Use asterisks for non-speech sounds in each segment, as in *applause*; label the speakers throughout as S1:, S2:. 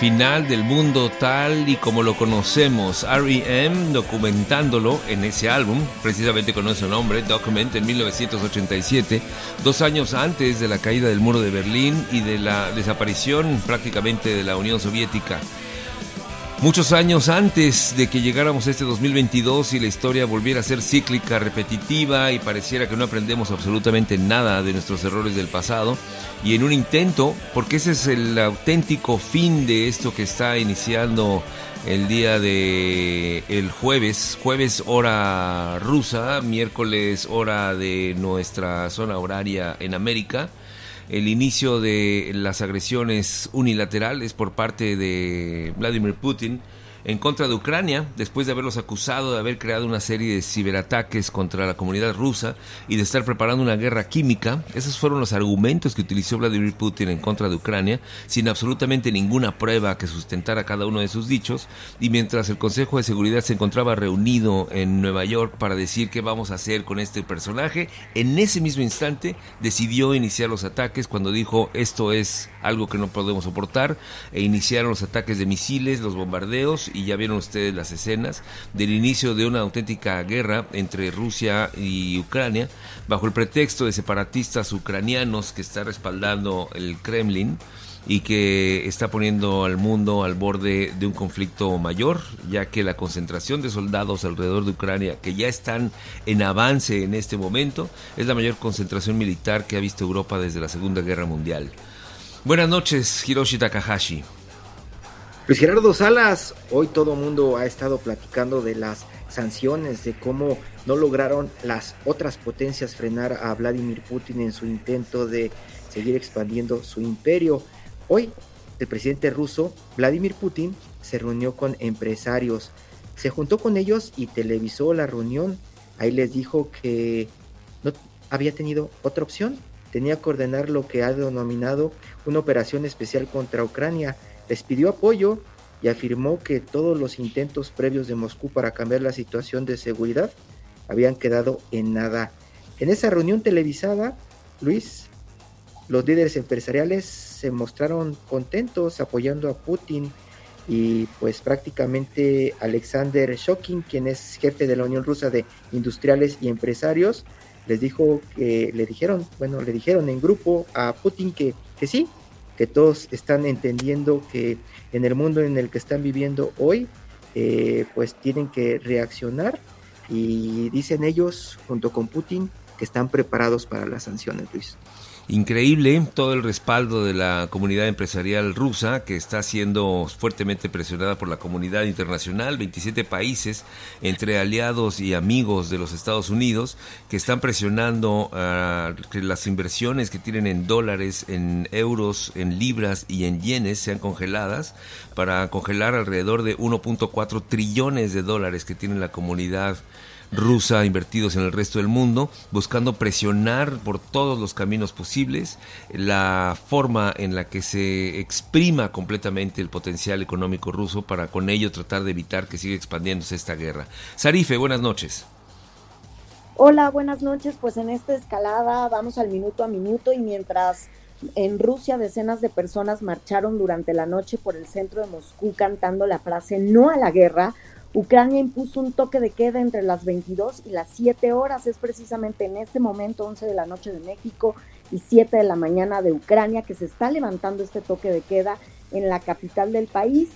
S1: Final del mundo tal y como lo conocemos, R.E.M. documentándolo en ese álbum, precisamente con ese nombre, Document, en 1987, dos años antes de la caída del muro de Berlín y de la desaparición prácticamente de la Unión Soviética. Muchos años antes de que llegáramos a este 2022 y la historia volviera a ser cíclica, repetitiva y pareciera que no aprendemos absolutamente nada de nuestros errores del pasado, y en un intento, porque ese es el auténtico fin de esto que está iniciando el día de el jueves, jueves hora rusa, miércoles hora de nuestra zona horaria en América el inicio de las agresiones unilaterales por parte de Vladimir Putin en contra de Ucrania, después de haberlos acusado de haber creado una serie de ciberataques contra la comunidad rusa y de estar preparando una guerra química. Esos fueron los argumentos que utilizó Vladimir Putin en contra de Ucrania, sin absolutamente ninguna prueba que sustentara cada uno de sus dichos. Y mientras el Consejo de Seguridad se encontraba reunido en Nueva York para decir qué vamos a hacer con este personaje, en ese mismo instante decidió iniciar los ataques cuando dijo esto es algo que no podemos soportar e iniciaron los ataques de misiles, los bombardeos y ya vieron ustedes las escenas del inicio de una auténtica guerra entre Rusia y Ucrania bajo el pretexto de separatistas ucranianos que está respaldando el Kremlin y que está poniendo al mundo al borde de un conflicto mayor, ya que la concentración de soldados alrededor de Ucrania, que ya están en avance en este momento, es la mayor concentración militar que ha visto Europa desde la Segunda Guerra Mundial. Buenas noches, Hiroshi Takahashi.
S2: Luis Gerardo Salas, hoy todo mundo ha estado platicando de las sanciones, de cómo no lograron las otras potencias frenar a Vladimir Putin en su intento de seguir expandiendo su imperio. Hoy el presidente ruso, Vladimir Putin, se reunió con empresarios, se juntó con ellos y televisó la reunión. Ahí les dijo que no había tenido otra opción, tenía que ordenar lo que ha denominado una operación especial contra Ucrania. Les pidió apoyo y afirmó que todos los intentos previos de Moscú para cambiar la situación de seguridad habían quedado en nada. En esa reunión televisada, Luis, los líderes empresariales se mostraron contentos apoyando a Putin y pues prácticamente Alexander Shokin, quien es jefe de la Unión Rusa de Industriales y Empresarios, les dijo que le dijeron, bueno, le dijeron en grupo a Putin que, que sí, que todos están entendiendo que en el mundo en el que están viviendo hoy, eh, pues tienen que reaccionar y dicen ellos, junto con Putin, que están preparados para las sanciones, Luis
S1: increíble todo el respaldo de la comunidad empresarial rusa que está siendo fuertemente presionada por la comunidad internacional, 27 países entre aliados y amigos de los Estados Unidos que están presionando a que las inversiones que tienen en dólares, en euros, en libras y en yenes sean congeladas para congelar alrededor de 1.4 trillones de dólares que tiene la comunidad rusa invertidos en el resto del mundo, buscando presionar por todos los caminos posibles la forma en la que se exprima completamente el potencial económico ruso para con ello tratar de evitar que siga expandiéndose esta guerra. Sarife, buenas noches.
S3: Hola, buenas noches. Pues en esta escalada vamos al minuto a minuto y mientras en Rusia decenas de personas marcharon durante la noche por el centro de Moscú cantando la frase no a la guerra, Ucrania impuso un toque de queda entre las 22 y las 7 horas. Es precisamente en este momento, 11 de la noche de México y 7 de la mañana de Ucrania, que se está levantando este toque de queda en la capital del país.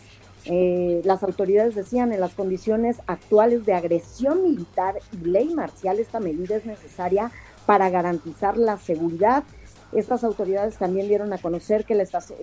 S3: Eh, las autoridades decían en las condiciones actuales de agresión militar y ley marcial, esta medida es necesaria para garantizar la seguridad estas autoridades también dieron a conocer que,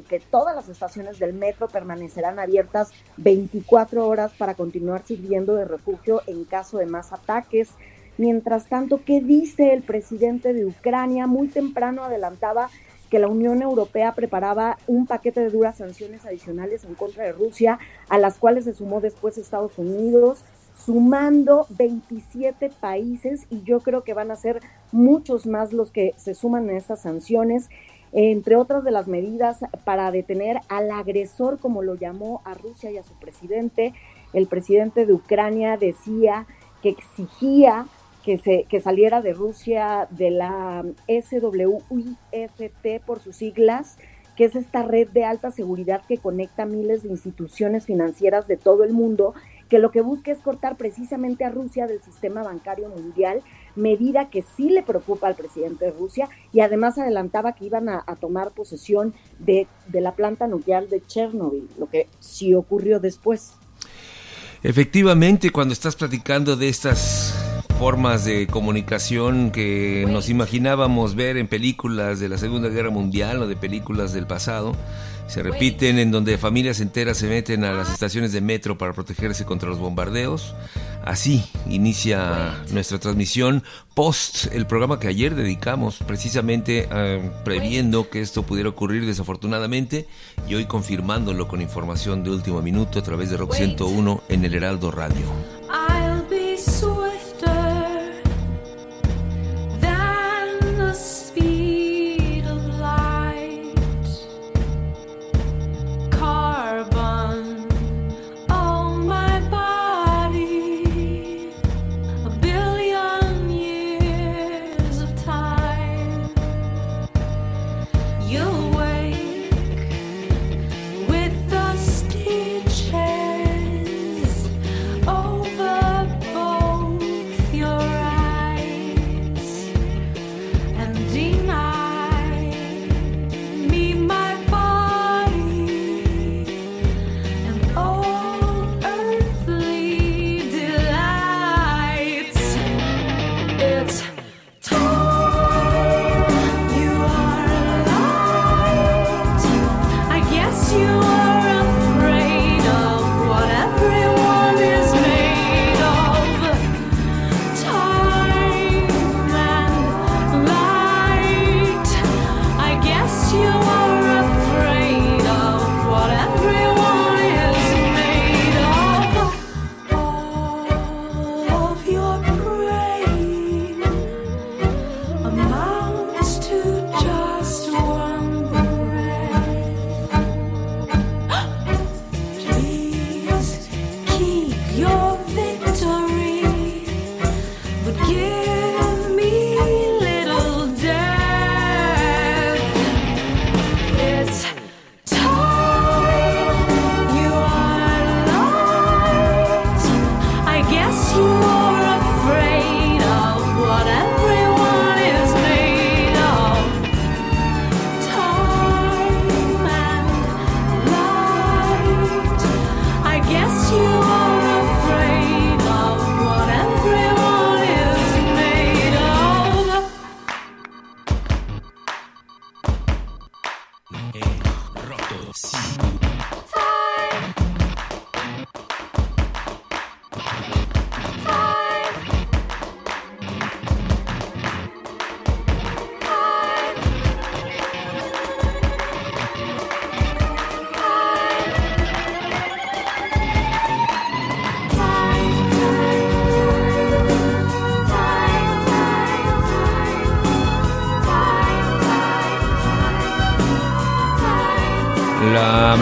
S3: que todas las estaciones del metro permanecerán abiertas 24 horas para continuar sirviendo de refugio en caso de más ataques. Mientras tanto, ¿qué dice el presidente de Ucrania? Muy temprano adelantaba que la Unión Europea preparaba un paquete de duras sanciones adicionales en contra de Rusia, a las cuales se sumó después Estados Unidos, sumando 27 países y yo creo que van a ser muchos más los que se suman a estas sanciones, entre otras de las medidas para detener al agresor, como lo llamó a Rusia y a su presidente. El presidente de Ucrania decía que exigía que, se, que saliera de Rusia de la SWIFT por sus siglas, que es esta red de alta seguridad que conecta miles de instituciones financieras de todo el mundo que lo que busca es cortar precisamente a Rusia del sistema bancario mundial, medida que sí le preocupa al presidente de Rusia y además adelantaba que iban a, tomar posesión de, de la planta nuclear de Chernobyl, lo que sí ocurrió después.
S1: Efectivamente, cuando estás platicando de estas formas de comunicación que nos imaginábamos ver en películas de la Segunda Guerra Mundial o de películas del pasado, se repiten en donde familias enteras se meten a las estaciones de metro para protegerse contra los bombardeos. Así inicia nuestra transmisión post el programa que ayer dedicamos precisamente previendo que esto pudiera ocurrir desafortunadamente y hoy confirmándolo con información de último minuto a través de Rock 101 en el Heraldo Radio.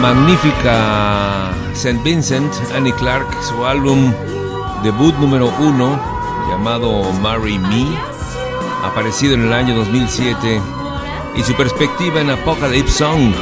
S4: Magnífica St. Vincent, Annie Clark, su álbum debut número uno llamado Marry Me, aparecido en el año 2007, y su perspectiva en Apocalypse Song.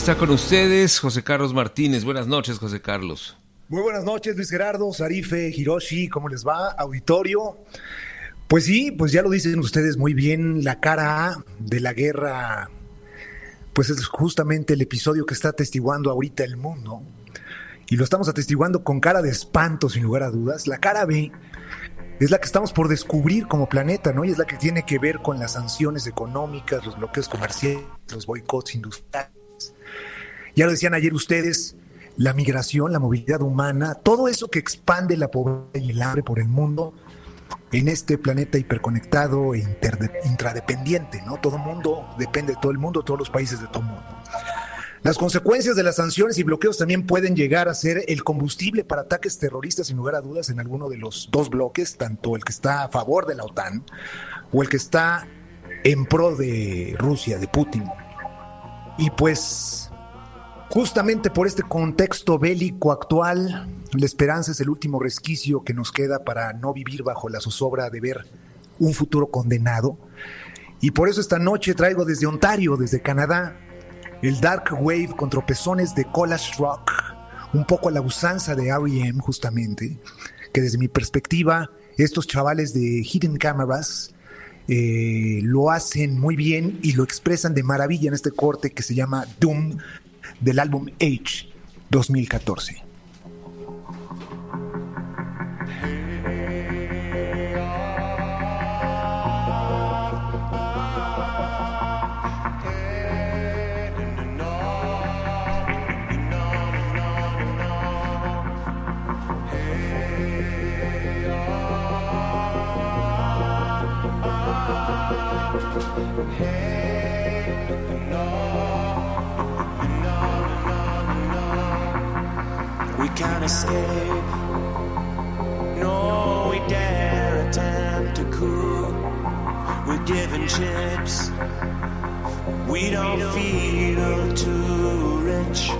S4: Está con ustedes José Carlos Martínez. Buenas noches, José Carlos.
S5: Muy buenas noches, Luis Gerardo, Sarife, Hiroshi, ¿cómo les va? Auditorio. Pues sí, pues ya lo dicen ustedes muy bien, la cara A de la guerra, pues es justamente el episodio que está atestiguando ahorita el mundo. Y lo estamos atestiguando con cara de espanto, sin lugar a dudas. La cara B es la que estamos por descubrir como planeta, ¿no? Y es la que tiene que ver con las sanciones económicas, los bloqueos comerciales, los boicots industriales ya lo decían ayer ustedes, la migración, la movilidad humana, todo eso que expande la pobreza y el hambre por el mundo en este planeta hiperconectado e intradependiente, ¿no? Todo mundo depende de todo el mundo, todos los países de todo el mundo. Las consecuencias de las sanciones y bloqueos también pueden llegar a ser el combustible para ataques terroristas, sin lugar a dudas, en alguno de los dos bloques, tanto el que está a favor de la OTAN o el que está en pro de Rusia, de Putin. Y pues Justamente por este contexto bélico actual, la esperanza es el último resquicio que nos queda para no vivir bajo la zozobra de ver un futuro condenado. Y por eso esta noche traigo desde Ontario, desde Canadá, el Dark Wave con tropezones de Collage Rock, un poco a la usanza de R.E.M. justamente, que desde mi perspectiva, estos chavales de Hidden Cameras eh, lo hacen muy bien y lo expresan de maravilla en este corte que se llama Doom del álbum Age 2014. We don't feel too rich.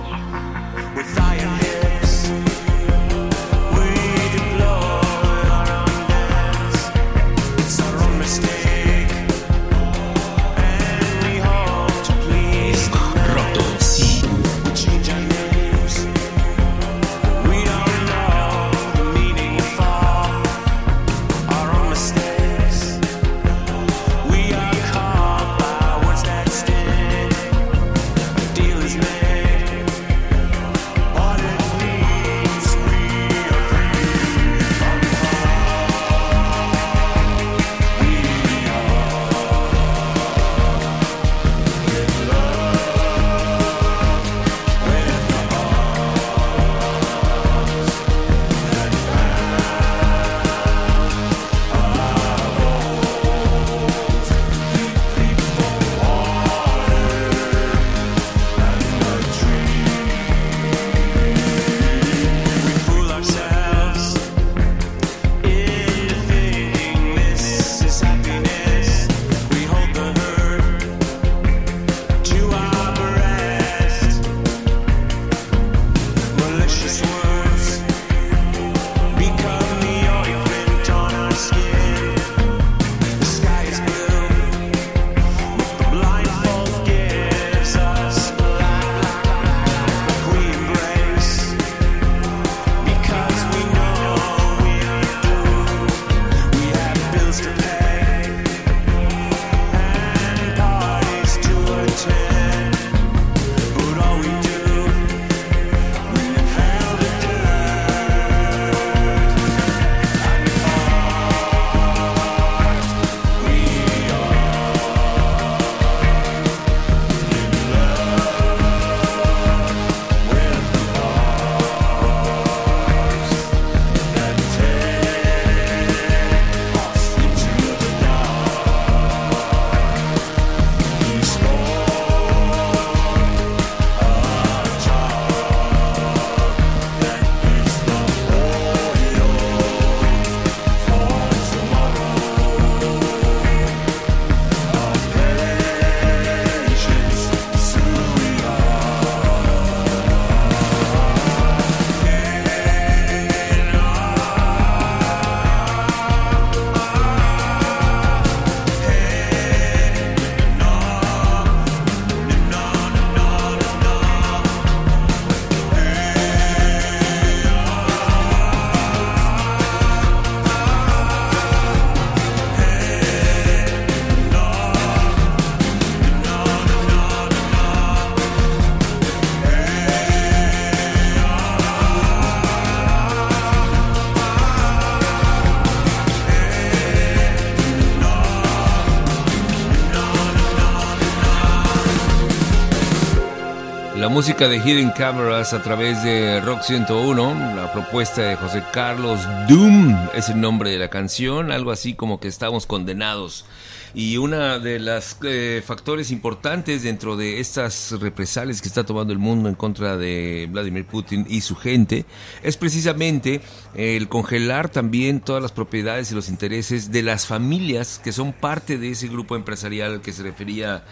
S1: Música de Hidden Cameras a través de Rock 101, la propuesta de José Carlos Doom es el nombre de la canción, algo así como que estamos condenados. Y una de las eh, factores importantes dentro de estas represalias que está tomando el mundo en contra de Vladimir Putin y su gente es precisamente el congelar también todas las propiedades y los intereses de las familias que son parte de ese grupo empresarial al que se refería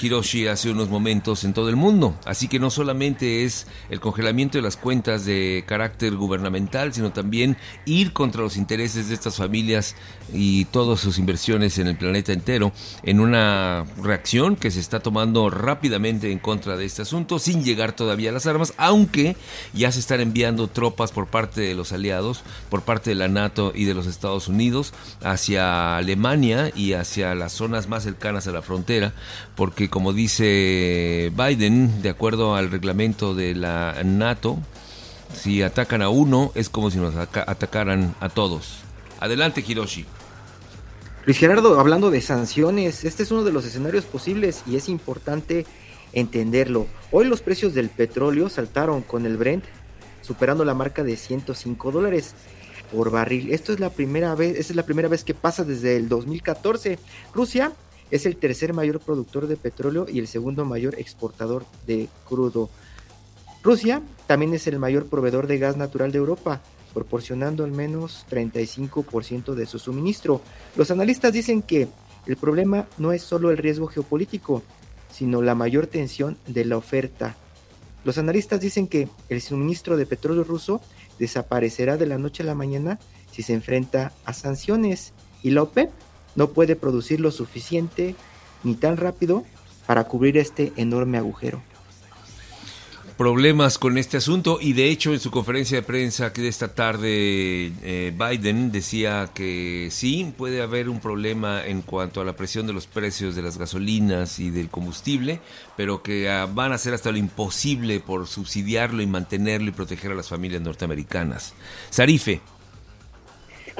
S1: Hiroshi hace unos momentos en todo el mundo. Así que no solamente es el congelamiento de las cuentas de carácter gubernamental, sino también ir contra los intereses de estas familias y todas sus inversiones en el planeta entero en una reacción que se está tomando rápidamente en contra de este asunto sin llegar todavía a las armas, aunque ya se están enviando tropas por parte de los aliados, por parte de la NATO y de los Estados Unidos hacia Alemania y hacia las zonas más cercanas a la frontera, porque como dice Biden, de acuerdo al reglamento de la NATO, si atacan a uno es como si nos atacaran a todos. Adelante, Hiroshi.
S2: Luis Gerardo, hablando de sanciones, este es uno de los escenarios posibles y es importante entenderlo. Hoy los precios del petróleo saltaron con el Brent superando la marca de 105 dólares por barril. Esto es la primera vez, esta es la primera vez que pasa desde el 2014. Rusia es el tercer mayor productor de petróleo y el segundo mayor exportador de crudo. Rusia también es el mayor proveedor de gas natural de Europa, proporcionando al menos 35% de su suministro. Los analistas dicen que el problema no es solo el riesgo geopolítico, sino la mayor tensión de la oferta. Los analistas dicen que el suministro de petróleo ruso desaparecerá de la noche a la mañana si se enfrenta a sanciones y la OPEP no puede producir lo suficiente ni tan rápido para cubrir este enorme agujero
S1: problemas con este asunto y de hecho en su conferencia de prensa que de esta tarde eh, Biden decía que sí puede haber un problema en cuanto a la presión de los precios de las gasolinas y del combustible, pero que ah, van a hacer hasta lo imposible por subsidiarlo y mantenerlo y proteger a las familias norteamericanas. Sarife.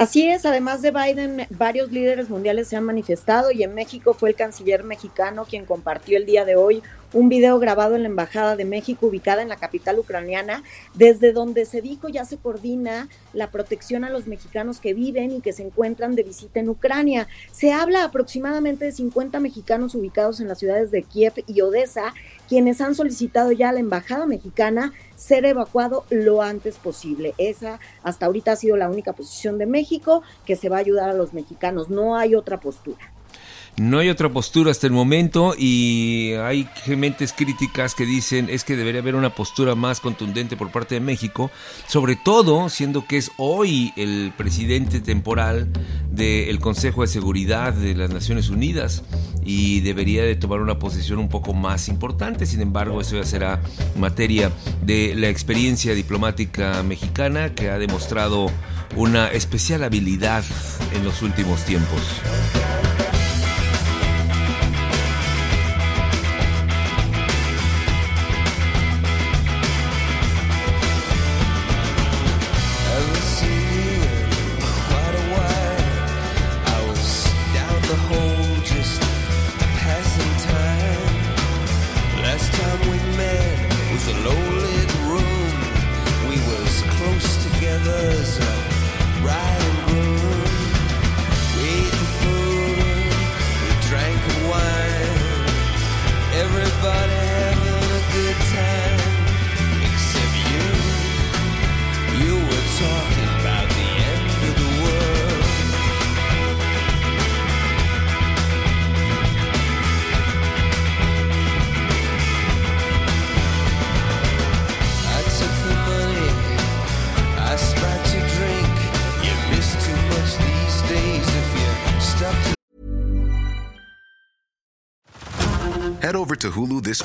S3: Así es, además de Biden, varios líderes mundiales se han manifestado y en México fue el canciller mexicano quien compartió el día de hoy un video grabado en la Embajada de México ubicada en la capital ucraniana, desde donde se dijo ya se coordina la protección a los mexicanos que viven y que se encuentran de visita en Ucrania. Se habla aproximadamente de 50 mexicanos ubicados en las ciudades de Kiev y Odessa, quienes han solicitado ya a la Embajada mexicana ser evacuado lo antes posible. Esa hasta ahorita ha sido la única posición de México que se va a ayudar a los mexicanos. No hay otra postura.
S1: No hay otra postura hasta el momento y hay gementes críticas que dicen es que debería haber una postura más contundente por parte de México, sobre todo siendo que es hoy el presidente temporal del Consejo de Seguridad de las Naciones Unidas y debería de tomar una posición un poco más importante. Sin embargo, eso ya será materia de la experiencia diplomática mexicana que ha demostrado una especial habilidad en los últimos tiempos.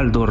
S1: Heraldo.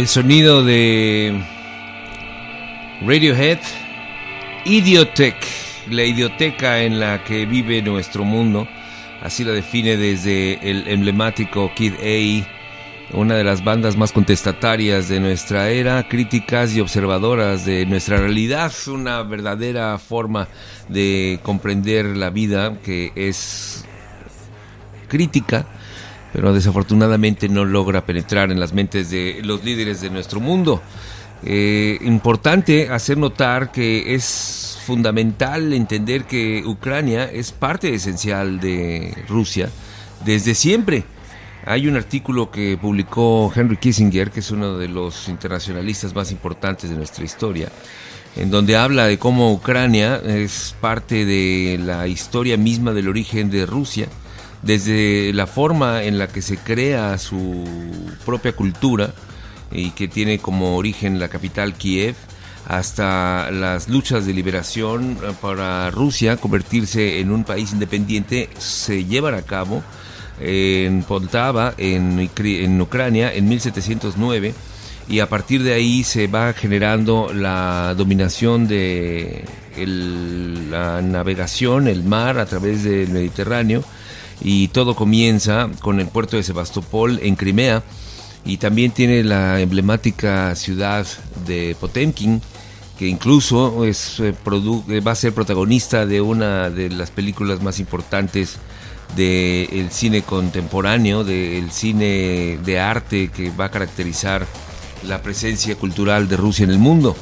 S1: El sonido de Radiohead, Idiotech, la idioteca en la que vive nuestro mundo, así la define desde el emblemático Kid A, una de las bandas más contestatarias de nuestra era, críticas y observadoras de nuestra realidad, una verdadera forma de comprender la vida que es crítica pero desafortunadamente no logra penetrar en las mentes de los líderes de nuestro mundo. Eh, importante hacer notar que es fundamental entender que Ucrania es parte esencial de Rusia desde siempre. Hay un artículo que publicó Henry Kissinger, que es uno de los internacionalistas más importantes de nuestra historia, en donde habla de cómo Ucrania es parte de la historia misma del origen de Rusia desde la forma en la que se crea su propia cultura y que tiene como origen la capital Kiev, hasta las luchas de liberación para Rusia convertirse en un país independiente se llevan a cabo en Poltava, en, en Ucrania, en 1709 y a partir de ahí se va generando la dominación de la navegación, el mar a través del Mediterráneo y todo comienza con el puerto de Sebastopol en Crimea y también tiene la emblemática ciudad de Potemkin que incluso es, eh, eh, va a ser protagonista de una de las películas más importantes del cine contemporáneo, del cine de arte que va a caracterizar la presencia cultural de Rusia en el mundo.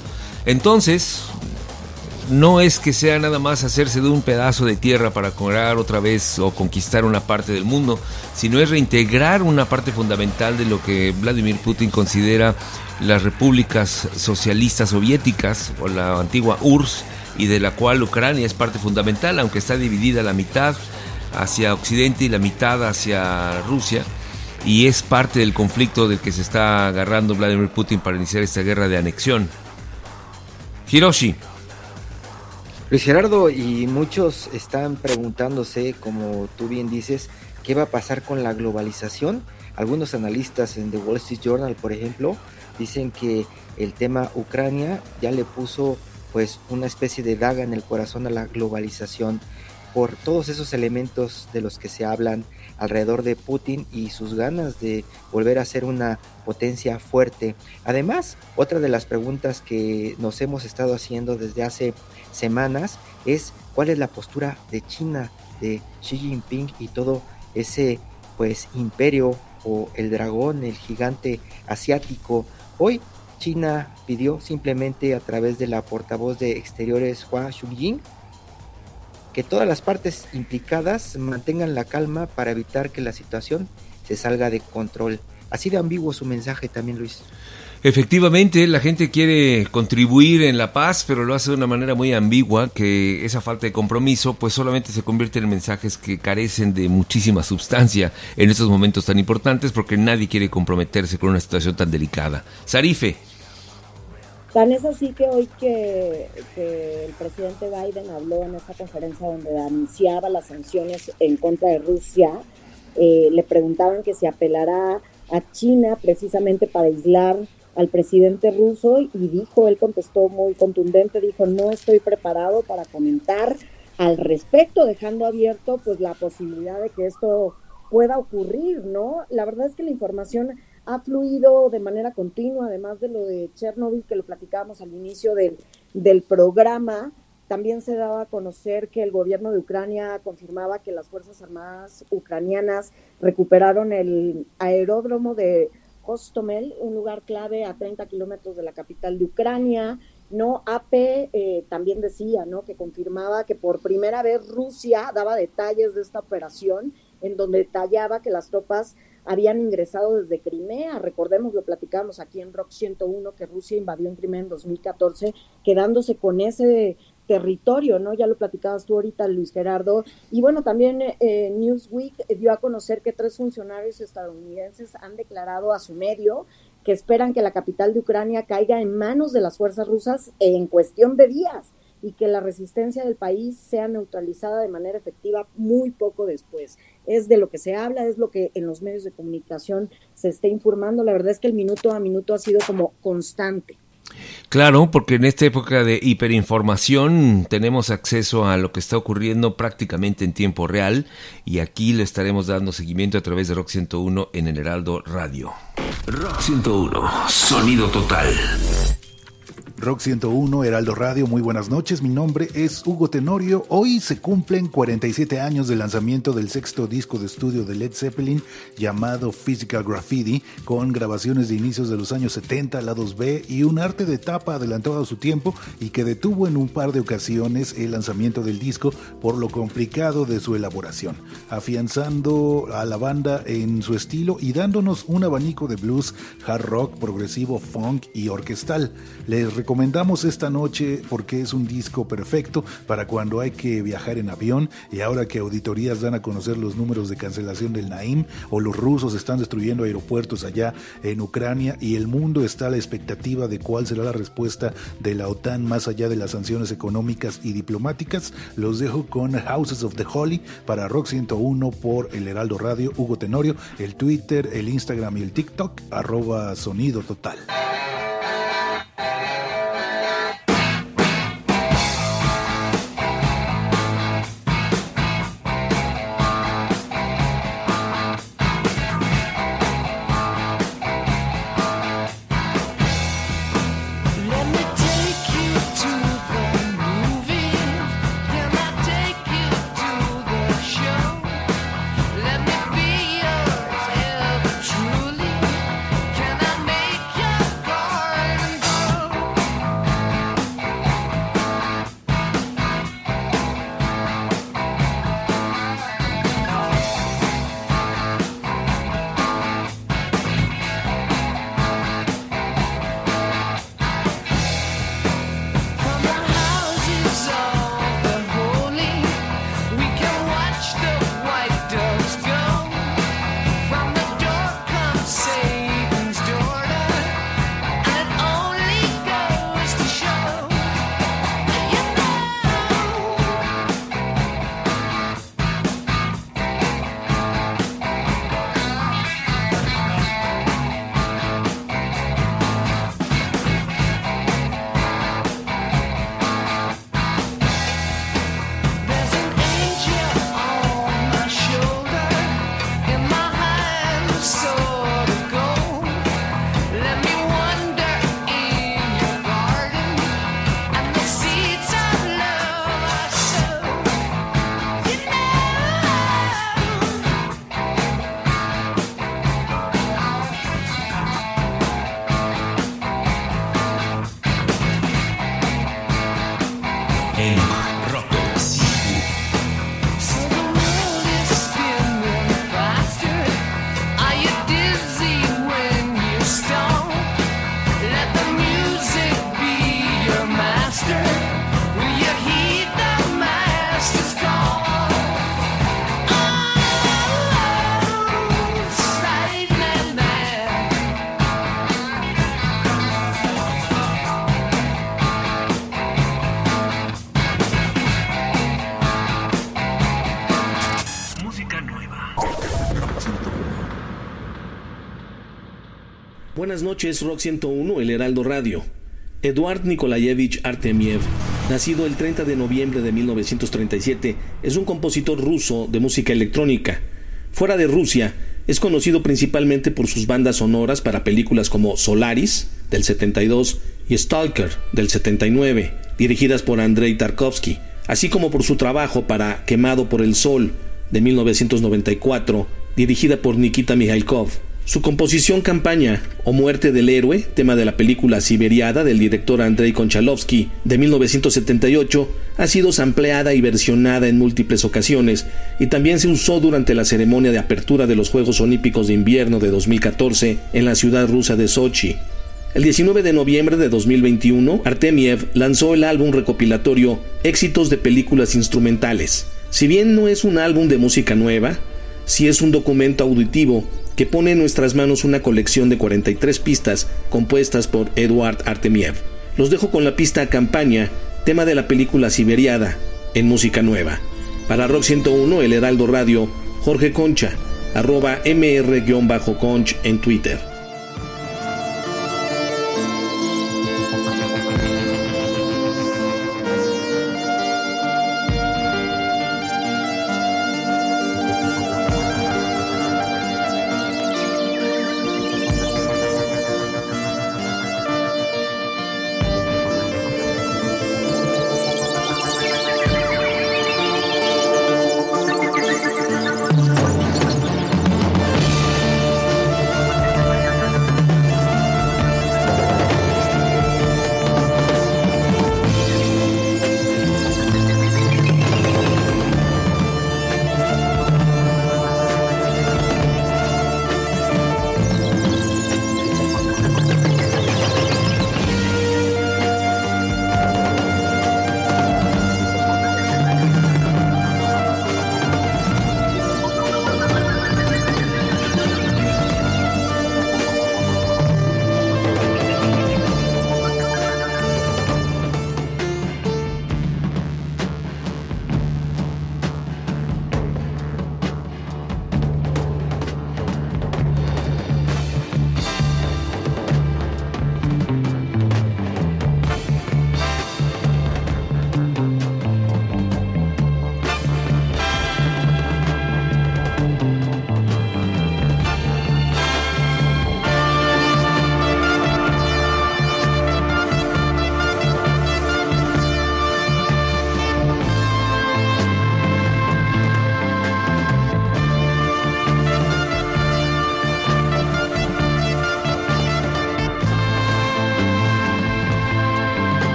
S1: Entonces, no es que sea nada más hacerse de un pedazo de tierra para cobrar otra vez o conquistar una parte del mundo, sino es reintegrar una parte fundamental de lo que Vladimir Putin considera las repúblicas socialistas soviéticas o la antigua URSS y de la cual Ucrania es parte fundamental, aunque está dividida la mitad hacia Occidente y la mitad hacia Rusia y es parte del conflicto del que se está agarrando Vladimir Putin para iniciar esta guerra de anexión. Hiroshi.
S2: Luis Gerardo, y muchos están preguntándose, como tú bien dices, ¿qué va a pasar con la globalización? Algunos analistas en The Wall Street Journal, por ejemplo, dicen que el tema Ucrania ya le puso pues una especie de daga en el corazón a la globalización por todos esos elementos de los que se hablan alrededor de Putin y sus ganas de volver a ser una potencia fuerte. Además, otra de las preguntas que nos hemos estado haciendo desde hace semanas es cuál es la postura de China, de Xi Jinping y todo ese pues imperio o el dragón, el gigante asiático. Hoy China pidió simplemente a través de la portavoz de Exteriores Hua Xunying que todas las partes implicadas mantengan la calma para evitar que la situación se salga de control. Así de ambiguo su mensaje también, Luis.
S1: Efectivamente, la gente quiere contribuir en la paz, pero lo hace de una manera muy ambigua, que esa falta de compromiso pues solamente se convierte en mensajes que carecen de muchísima sustancia en estos momentos tan importantes porque nadie quiere comprometerse con una situación tan delicada. Sarife.
S3: Tan es así que hoy que, el presidente Biden habló en esta conferencia donde anunciaba las sanciones en contra de Rusia, eh, le preguntaban que se apelará a China precisamente para aislar al presidente ruso y dijo, él contestó muy contundente, dijo, no estoy preparado para comentar al respecto, dejando abierto pues la posibilidad de que esto pueda ocurrir, ¿no? La verdad es que la información ha fluido de manera continua, además de lo de Chernobyl que lo platicábamos al inicio del, del programa, también se daba a conocer que el gobierno de Ucrania confirmaba que las Fuerzas Armadas ucranianas recuperaron el aeródromo de Kostomel, un lugar clave a 30 kilómetros de la capital de Ucrania. No, AP eh, también decía, ¿no? Que confirmaba que por primera vez Rusia daba detalles de esta operación, en donde detallaba que las tropas habían ingresado desde Crimea. Recordemos, lo platicamos aquí en Rock 101, que Rusia invadió en Crimea en 2014, quedándose con ese territorio, ¿no? Ya lo platicabas tú ahorita, Luis Gerardo. Y bueno, también eh, Newsweek dio a conocer que tres funcionarios estadounidenses han declarado a su medio que esperan que la capital de Ucrania caiga en manos de las fuerzas rusas en cuestión de días. Y que la resistencia del país sea neutralizada de manera efectiva muy poco después. Es de lo que se habla, es lo que en los medios de comunicación se está informando. La verdad es que el minuto a minuto ha sido como constante.
S1: Claro, porque en esta época de hiperinformación tenemos acceso a lo que está ocurriendo prácticamente en tiempo real y aquí le estaremos dando seguimiento a través de Rock 101 en el Heraldo Radio.
S6: Rock 101, sonido total.
S4: Rock 101, Heraldo Radio, muy buenas noches. Mi nombre es Hugo Tenorio. Hoy se cumplen 47 años del lanzamiento del sexto disco de estudio de Led Zeppelin llamado Physical Graffiti, con grabaciones de inicios de los años 70, lados B y un arte de tapa adelantado a su tiempo y que detuvo en un par de ocasiones el lanzamiento del disco por lo complicado de su elaboración, afianzando a la banda en su estilo y dándonos un abanico de blues, hard rock, progresivo, funk y orquestal. Les recomendamos esta noche porque es un disco perfecto para cuando hay que viajar en avión y ahora que auditorías dan a conocer los números de cancelación del Naim o los rusos están destruyendo aeropuertos allá en Ucrania y el mundo está a la expectativa de cuál será la respuesta de la OTAN más allá de las sanciones económicas y diplomáticas. Los dejo con Houses of the Holy para Rock 101 por el Heraldo Radio, Hugo Tenorio, el Twitter, el Instagram y el TikTok, arroba sonido total.
S7: Buenas noches, Rock 101, El Heraldo Radio. Eduard Nikolayevich Artemiev, nacido el 30 de noviembre de 1937, es un compositor ruso de música electrónica. Fuera de Rusia, es conocido principalmente por sus bandas sonoras para películas como Solaris, del 72, y Stalker, del 79, dirigidas por Andrei Tarkovsky, así como por su trabajo para Quemado por el Sol, de 1994, dirigida por Nikita Mikhailkov. Su composición Campaña o Muerte del Héroe, tema de la película Siberiada del director Andrei Konchalovsky de 1978, ha sido sampleada y versionada en múltiples ocasiones y también se usó durante la ceremonia de apertura de los Juegos Olímpicos de Invierno de 2014 en la ciudad rusa de Sochi. El 19 de noviembre de 2021, Artemiev lanzó el álbum recopilatorio Éxitos de Películas Instrumentales. Si bien no es un álbum de música nueva, sí es un documento auditivo que pone en nuestras manos una colección de 43 pistas compuestas por Eduard Artemiev. Los dejo con la pista Campaña tema de la película Siberiada, en música nueva. Para Rock 101, El Heraldo Radio, Jorge Concha, arroba mr-conch en Twitter.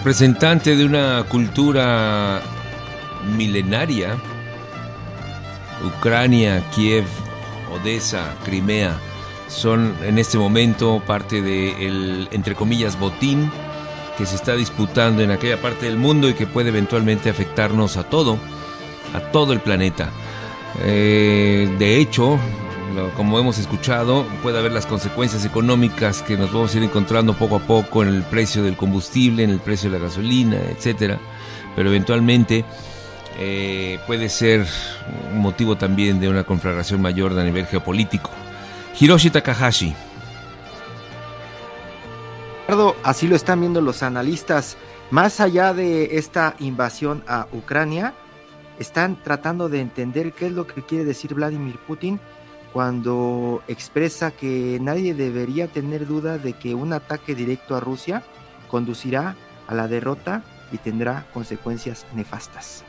S1: Representante de una cultura milenaria, Ucrania, Kiev, Odessa, Crimea, son en este momento parte del, entre comillas, botín que se está disputando en aquella parte del mundo y que puede eventualmente afectarnos a todo, a todo el planeta. Eh, de hecho, como hemos escuchado, puede haber las consecuencias económicas que nos vamos a ir encontrando poco a poco en el precio del combustible, en el precio de la gasolina, etcétera. Pero eventualmente eh, puede ser un motivo también de una conflagración mayor a nivel geopolítico. Hiroshi Takahashi.
S2: Así lo están viendo los analistas. Más allá de esta invasión a Ucrania, están tratando de entender qué es lo que quiere decir Vladimir Putin cuando expresa que nadie debería tener duda de que un ataque directo a Rusia conducirá a la derrota y tendrá consecuencias nefastas.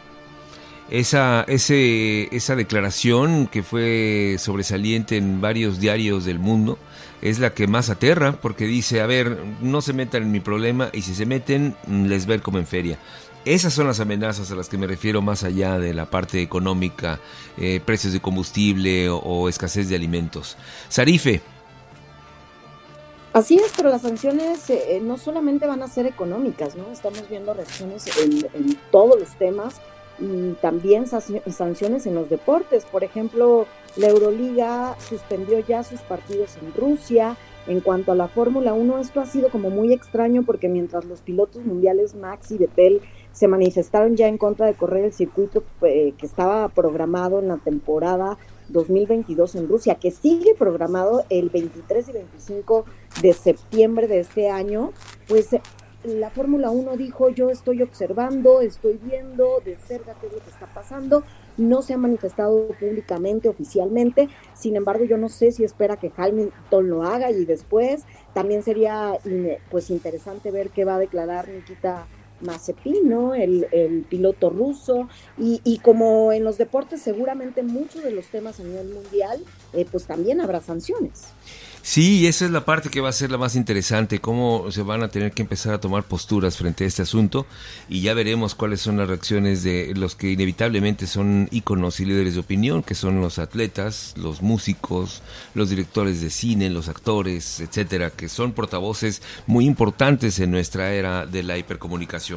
S1: Esa, ese, esa declaración que fue sobresaliente en varios diarios del mundo es la que más aterra porque dice, a ver, no se metan en mi problema y si se meten les ver como en feria. Esas son las amenazas a las que me refiero más allá de la parte económica, eh, precios de combustible o, escasez de alimentos. Sarife.
S3: Así es, pero las sanciones eh, no solamente van a ser económicas, ¿no? Estamos viendo reacciones en, todos los temas y también sanciones en los deportes. Por ejemplo, la Euroliga suspendió ya sus partidos en Rusia. En cuanto a la Fórmula 1, esto ha sido como muy extraño porque mientras los pilotos mundiales Max y Vettel se manifestaron ya en contra de correr el circuito eh, que estaba programado en la temporada 2022 en Rusia, que sigue programado el 23 y 25 de septiembre de este año, pues eh, la Fórmula 1 dijo, yo estoy observando, estoy viendo de cerca qué es lo que está pasando, no se ha manifestado públicamente, oficialmente, sin embargo yo no sé si espera que Hamilton lo haga y después. También sería pues interesante ver qué va a declarar Nikita Mazepin, el, piloto ruso, y, como en los deportes seguramente muchos de los temas a nivel mundial, eh, pues también habrá sanciones.
S1: Sí, esa es la parte que va a ser la más interesante, cómo se van a tener que empezar a tomar posturas frente a este asunto y ya veremos cuáles son las reacciones de los que inevitablemente son íconos y líderes de opinión, que son los atletas, los músicos, los directores de cine, los actores, etcétera, que son portavoces muy importantes en nuestra era de la hipercomunicación.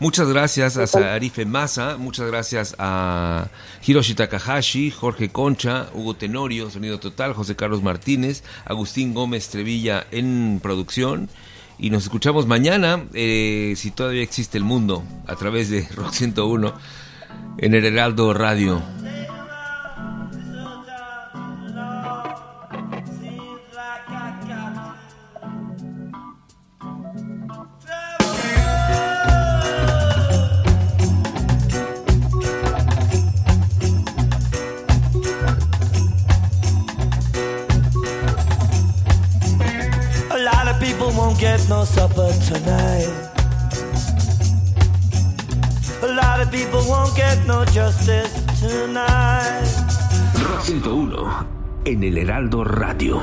S1: Muchas gracias a Sarife Massa, muchas gracias a Hiroshi Takahashi, Jorge Concha, Hugo Tenorio, Sonido Total, José Carlos Martínez, Agustín Gómez Trevilla en producción. Y nos escuchamos mañana, eh, si todavía existe el mundo, a través de *laughs* Rock 101 en el Heraldo Radio. No supper tonight. A lot of people won't get no justice tonight. Rock 101 en el Heraldo Radio.